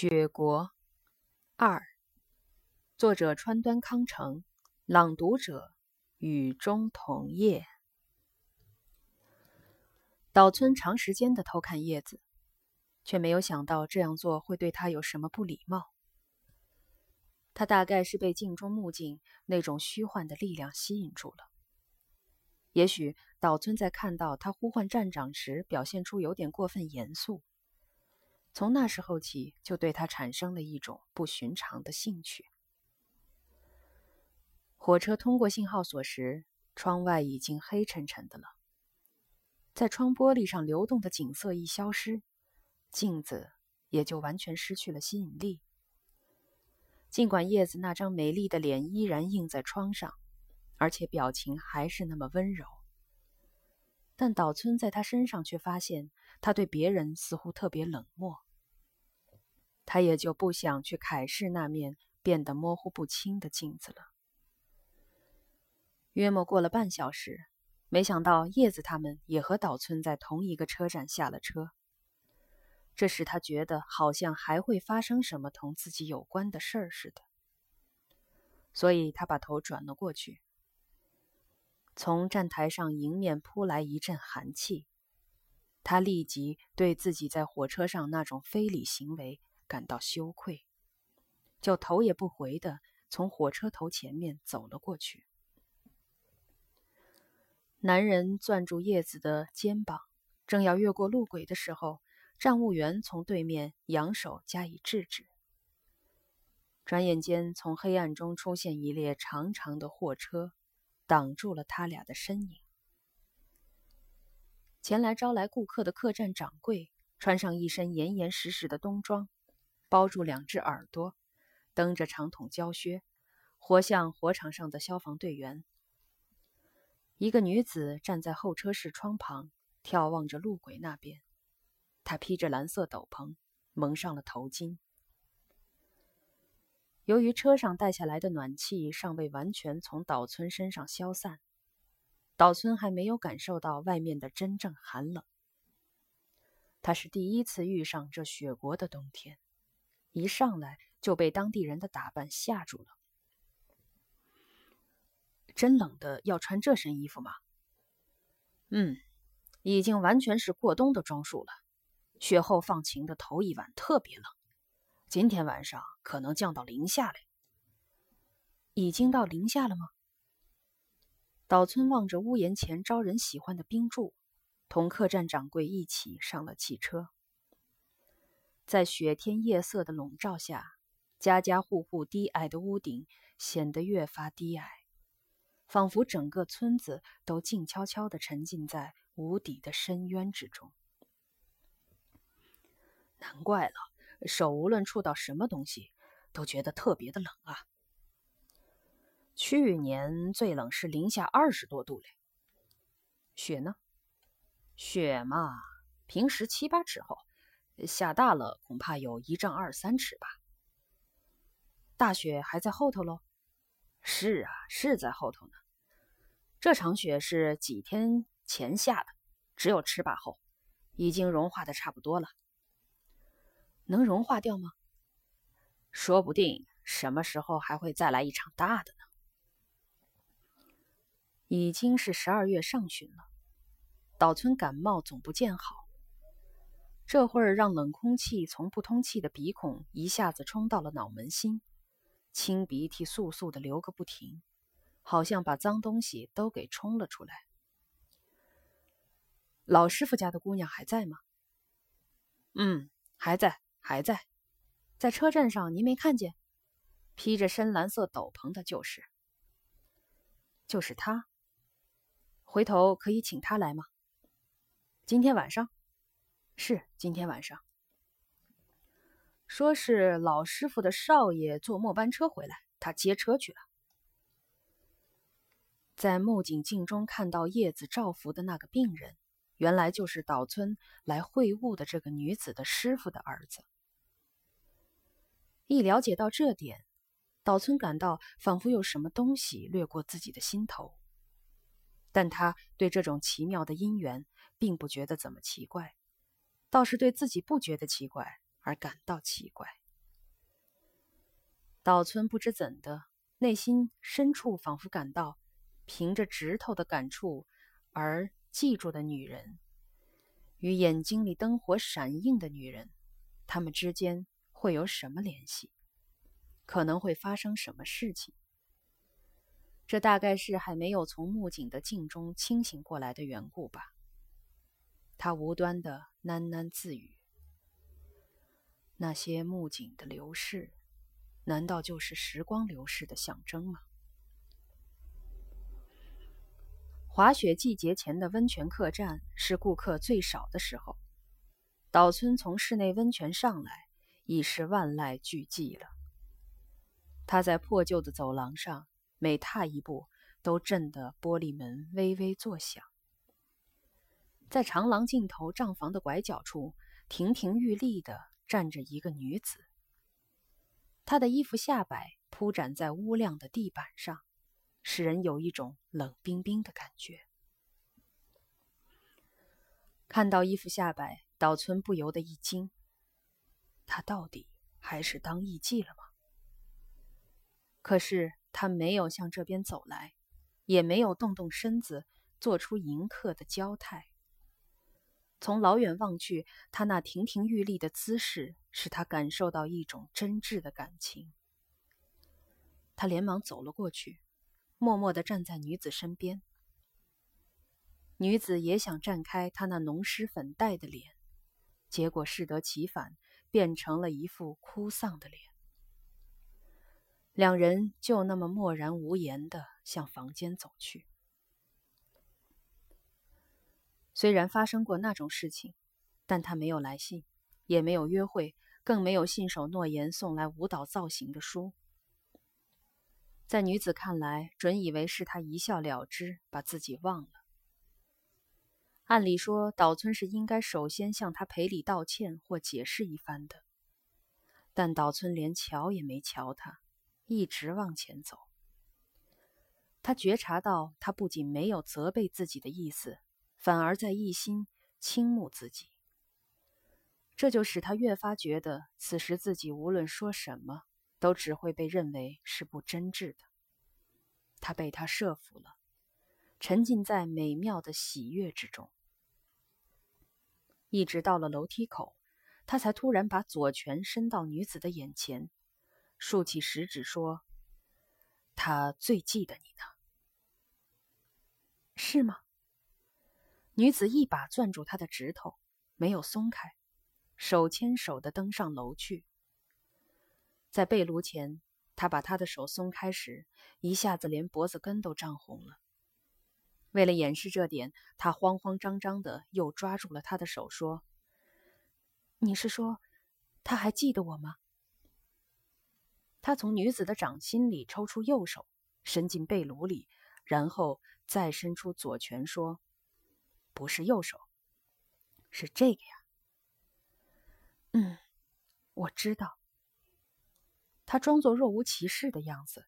雪国二，作者川端康成，朗读者雨中桐叶。岛村长时间的偷看叶子，却没有想到这样做会对他有什么不礼貌。他大概是被镜中目镜那种虚幻的力量吸引住了。也许岛村在看到他呼唤站长时，表现出有点过分严肃。从那时候起，就对他产生了一种不寻常的兴趣。火车通过信号所时，窗外已经黑沉沉的了。在窗玻璃上流动的景色一消失，镜子也就完全失去了吸引力。尽管叶子那张美丽的脸依然映在窗上，而且表情还是那么温柔，但岛村在他身上却发现，他对别人似乎特别冷漠。他也就不想去凯氏那面变得模糊不清的镜子了。约莫过了半小时，没想到叶子他们也和岛村在同一个车站下了车。这使他觉得好像还会发生什么同自己有关的事儿似的，所以他把头转了过去。从站台上迎面扑来一阵寒气，他立即对自己在火车上那种非礼行为。感到羞愧，就头也不回的从火车头前面走了过去。男人攥住叶子的肩膀，正要越过路轨的时候，站务员从对面扬手加以制止。转眼间，从黑暗中出现一列长长的货车，挡住了他俩的身影。前来招来顾客的客栈掌柜，穿上一身严严实实的冬装。包住两只耳朵，蹬着长筒胶靴，活像火场上的消防队员。一个女子站在候车室窗旁，眺望着路轨那边。她披着蓝色斗篷，蒙上了头巾。由于车上带下来的暖气尚未完全从岛村身上消散，岛村还没有感受到外面的真正寒冷。他是第一次遇上这雪国的冬天。一上来就被当地人的打扮吓住了。真冷的，要穿这身衣服吗？嗯，已经完全是过冬的装束了。雪后放晴的头一晚特别冷，今天晚上可能降到零下嘞。已经到零下了吗？岛村望着屋檐前招人喜欢的冰柱，同客栈掌柜一起上了汽车。在雪天夜色的笼罩下，家家户户低矮的屋顶显得越发低矮，仿佛整个村子都静悄悄地沉浸在无底的深渊之中。难怪了，手无论触到什么东西，都觉得特别的冷啊！去年最冷是零下二十多度嘞。雪呢？雪嘛，平时七八尺厚。下大了，恐怕有一丈二三尺吧。大雪还在后头喽？是啊，是在后头呢。这场雪是几天前下的，只有尺把厚，已经融化的差不多了。能融化掉吗？说不定什么时候还会再来一场大的呢。已经是十二月上旬了，岛村感冒总不见好。这会儿让冷空气从不通气的鼻孔一下子冲到了脑门心，清鼻涕簌簌的流个不停，好像把脏东西都给冲了出来。老师傅家的姑娘还在吗？嗯，还在，还在，在车站上，您没看见？披着深蓝色斗篷的就是，就是他。回头可以请他来吗？今天晚上。是今天晚上，说是老师傅的少爷坐末班车回来，他接车去了。在木槿镜中看到叶子照拂的那个病人，原来就是岛村来会晤的这个女子的师傅的儿子。一了解到这点，岛村感到仿佛有什么东西掠过自己的心头，但他对这种奇妙的因缘并不觉得怎么奇怪。倒是对自己不觉得奇怪而感到奇怪。岛村不知怎的，内心深处仿佛感到，凭着指头的感触而记住的女人，与眼睛里灯火闪映的女人，他们之间会有什么联系？可能会发生什么事情？这大概是还没有从木槿的镜中清醒过来的缘故吧。他无端的喃喃自语：“那些木槿的流逝，难道就是时光流逝的象征吗？”滑雪季节前的温泉客栈是顾客最少的时候。岛村从室内温泉上来，已是万籁俱寂了。他在破旧的走廊上。每踏一步，都震得玻璃门微微作响。在长廊尽头账房的拐角处，亭亭玉立的站着一个女子。她的衣服下摆铺展在乌亮的地板上，使人有一种冷冰冰的感觉。看到衣服下摆，岛村不由得一惊：他到底还是当艺妓了吗？可是。他没有向这边走来，也没有动动身子，做出迎客的娇态。从老远望去，他那亭亭玉立的姿势使他感受到一种真挚的感情。他连忙走了过去，默默地站在女子身边。女子也想绽开她那浓湿粉黛的脸，结果适得其反，变成了一副哭丧的脸。两人就那么默然无言的向房间走去。虽然发生过那种事情，但他没有来信，也没有约会，更没有信守诺言送来舞蹈造型的书。在女子看来，准以为是他一笑了之，把自己忘了。按理说，岛村是应该首先向他赔礼道歉或解释一番的，但岛村连瞧也没瞧他。一直往前走，他觉察到，他不仅没有责备自己的意思，反而在一心倾慕自己。这就使他越发觉得，此时自己无论说什么，都只会被认为是不真挚的。他被他设服了，沉浸在美妙的喜悦之中，一直到了楼梯口，他才突然把左拳伸到女子的眼前。竖起食指说：“他最记得你呢，是吗？”女子一把攥住他的指头，没有松开，手牵手的登上楼去。在被炉前，他把他的手松开时，一下子连脖子根都涨红了。为了掩饰这点，他慌慌张张的又抓住了他的手，说：“你是说，他还记得我吗？”他从女子的掌心里抽出右手，伸进被炉里，然后再伸出左拳，说：“不是右手，是这个呀。”“嗯，我知道。”他装作若无其事的样子，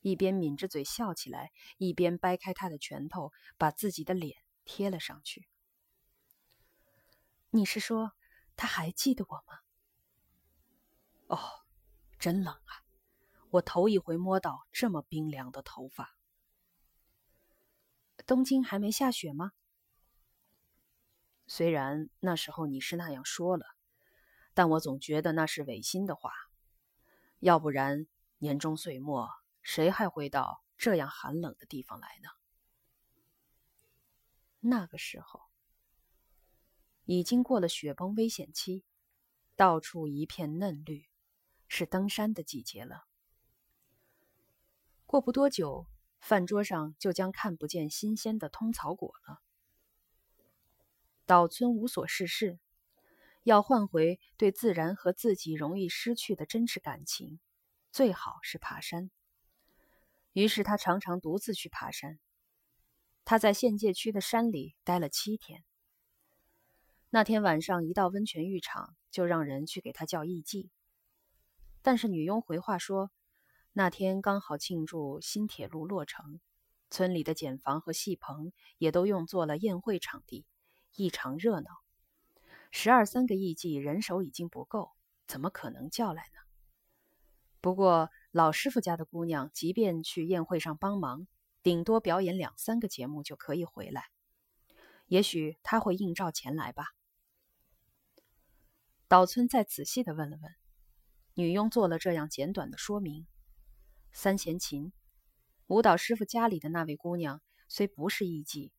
一边抿着嘴笑起来，一边掰开他的拳头，把自己的脸贴了上去。“你是说，他还记得我吗？”“哦。”真冷啊！我头一回摸到这么冰凉的头发。东京还没下雪吗？虽然那时候你是那样说了，但我总觉得那是违心的话。要不然年终岁末，谁还会到这样寒冷的地方来呢？那个时候已经过了雪崩危险期，到处一片嫩绿。是登山的季节了。过不多久，饭桌上就将看不见新鲜的通草果了。岛村无所事事，要换回对自然和自己容易失去的真挚感情，最好是爬山。于是他常常独自去爬山。他在县界区的山里待了七天。那天晚上一到温泉浴场，就让人去给他叫艺妓。但是女佣回话说，那天刚好庆祝新铁路落成，村里的简房和戏棚也都用作了宴会场地，异常热闹。十二三个艺妓人手已经不够，怎么可能叫来呢？不过老师傅家的姑娘，即便去宴会上帮忙，顶多表演两三个节目就可以回来。也许他会应召前来吧。岛村再仔细的问了问，女佣做了这样简短的说明：三弦琴，舞蹈师傅家里的那位姑娘，虽不是艺妓，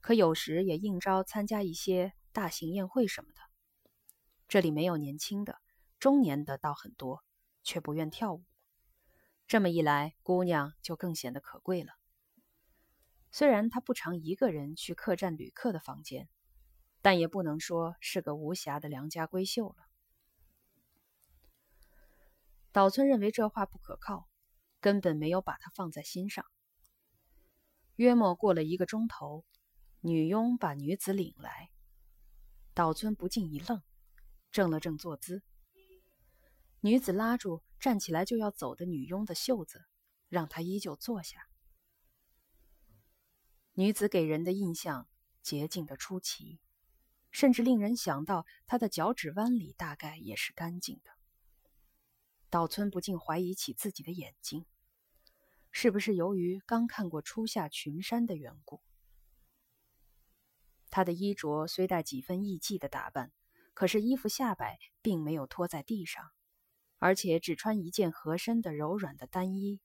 可有时也应召参加一些大型宴会什么的。这里没有年轻的，中年的倒很多，却不愿跳舞。这么一来，姑娘就更显得可贵了。虽然她不常一个人去客栈旅客的房间，但也不能说是个无暇的良家闺秀了。岛村认为这话不可靠，根本没有把她放在心上。约莫过了一个钟头，女佣把女子领来，岛村不禁一愣，正了正坐姿。女子拉住站起来就要走的女佣的袖子，让她依旧坐下。女子给人的印象洁净的出奇，甚至令人想到她的脚趾弯里大概也是干净的。岛村不禁怀疑起自己的眼睛，是不是由于刚看过初夏群山的缘故？她的衣着虽带几分艺妓的打扮，可是衣服下摆并没有拖在地上。而且只穿一件合身的柔软的单衣，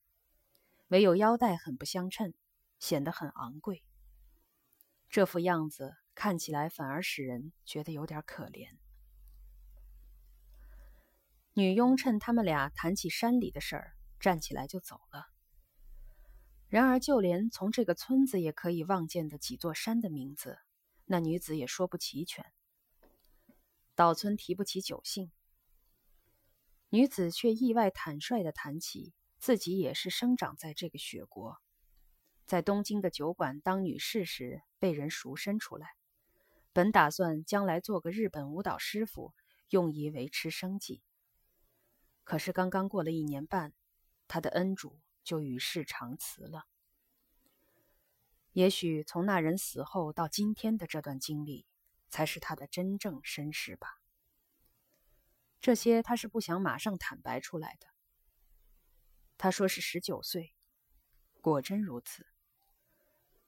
唯有腰带很不相称，显得很昂贵。这副样子看起来反而使人觉得有点可怜。女佣趁他们俩谈起山里的事儿，站起来就走了。然而，就连从这个村子也可以望见的几座山的名字，那女子也说不齐全。岛村提不起酒兴。女子却意外坦率地谈起自己也是生长在这个雪国，在东京的酒馆当女士时被人赎身出来，本打算将来做个日本舞蹈师傅，用以维持生计。可是刚刚过了一年半，她的恩主就与世长辞了。也许从那人死后到今天的这段经历，才是她的真正身世吧。这些他是不想马上坦白出来的。他说是十九岁，果真如此。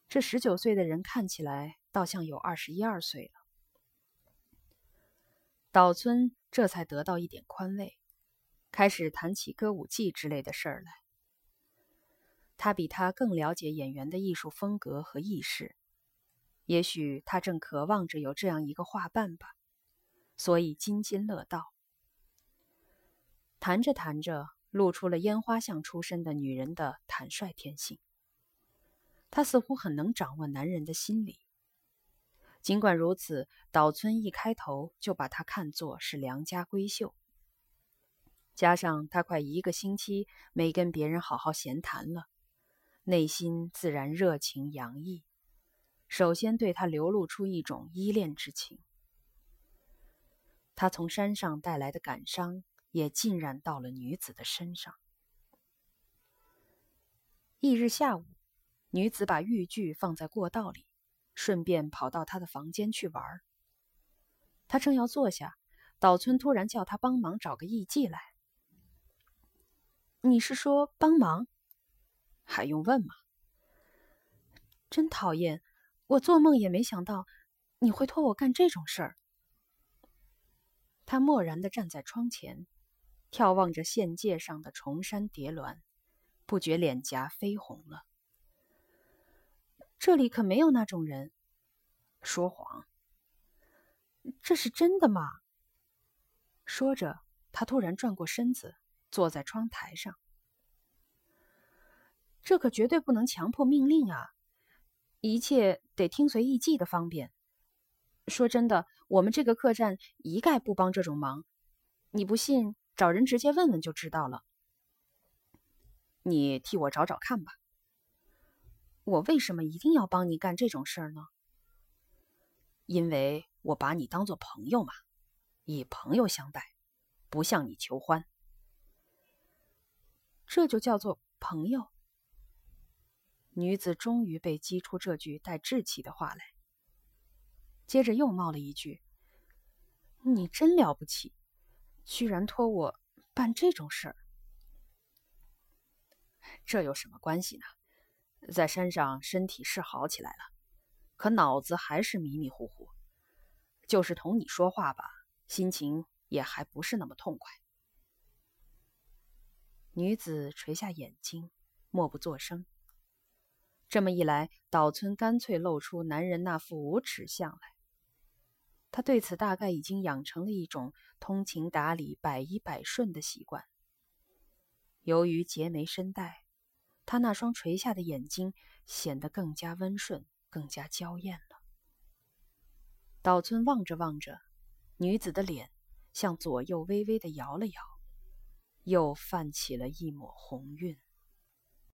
这十九岁的人看起来倒像有二十一二岁了。岛村这才得到一点宽慰，开始谈起歌舞伎之类的事儿来。他比他更了解演员的艺术风格和意识，也许他正渴望着有这样一个画伴吧，所以津津乐道。谈着谈着，露出了烟花巷出身的女人的坦率天性。她似乎很能掌握男人的心理。尽管如此，岛村一开头就把她看作是良家闺秀。加上她快一个星期没跟别人好好闲谈了，内心自然热情洋溢。首先对她流露出一种依恋之情。他从山上带来的感伤。也浸染到了女子的身上。翌日下午，女子把玉具放在过道里，顺便跑到他的房间去玩。他正要坐下，岛村突然叫他帮忙找个艺妓来。你是说帮忙？还用问吗？真讨厌！我做梦也没想到你会托我干这种事儿。他漠然的站在窗前。眺望着县界上的重山叠峦，不觉脸颊绯红了。这里可没有那种人。说谎。这是真的吗？说着，他突然转过身子，坐在窗台上。这可绝对不能强迫命令啊！一切得听随意记的方便。说真的，我们这个客栈一概不帮这种忙。你不信？找人直接问问就知道了。你替我找找看吧。我为什么一定要帮你干这种事儿呢？因为我把你当做朋友嘛，以朋友相待，不向你求欢。这就叫做朋友。女子终于被激出这句带稚气的话来，接着又冒了一句：“你真了不起。”居然托我办这种事儿！这有什么关系呢？在山上身体是好起来了，可脑子还是迷迷糊糊。就是同你说话吧，心情也还不是那么痛快。女子垂下眼睛，默不作声。这么一来，岛村干脆露出男人那副无耻相来。他对此大概已经养成了一种通情达理、百依百顺的习惯。由于结眉深黛，他那双垂下的眼睛显得更加温顺，更加娇艳了。岛村望着望着，女子的脸向左右微微的摇了摇，又泛起了一抹红晕。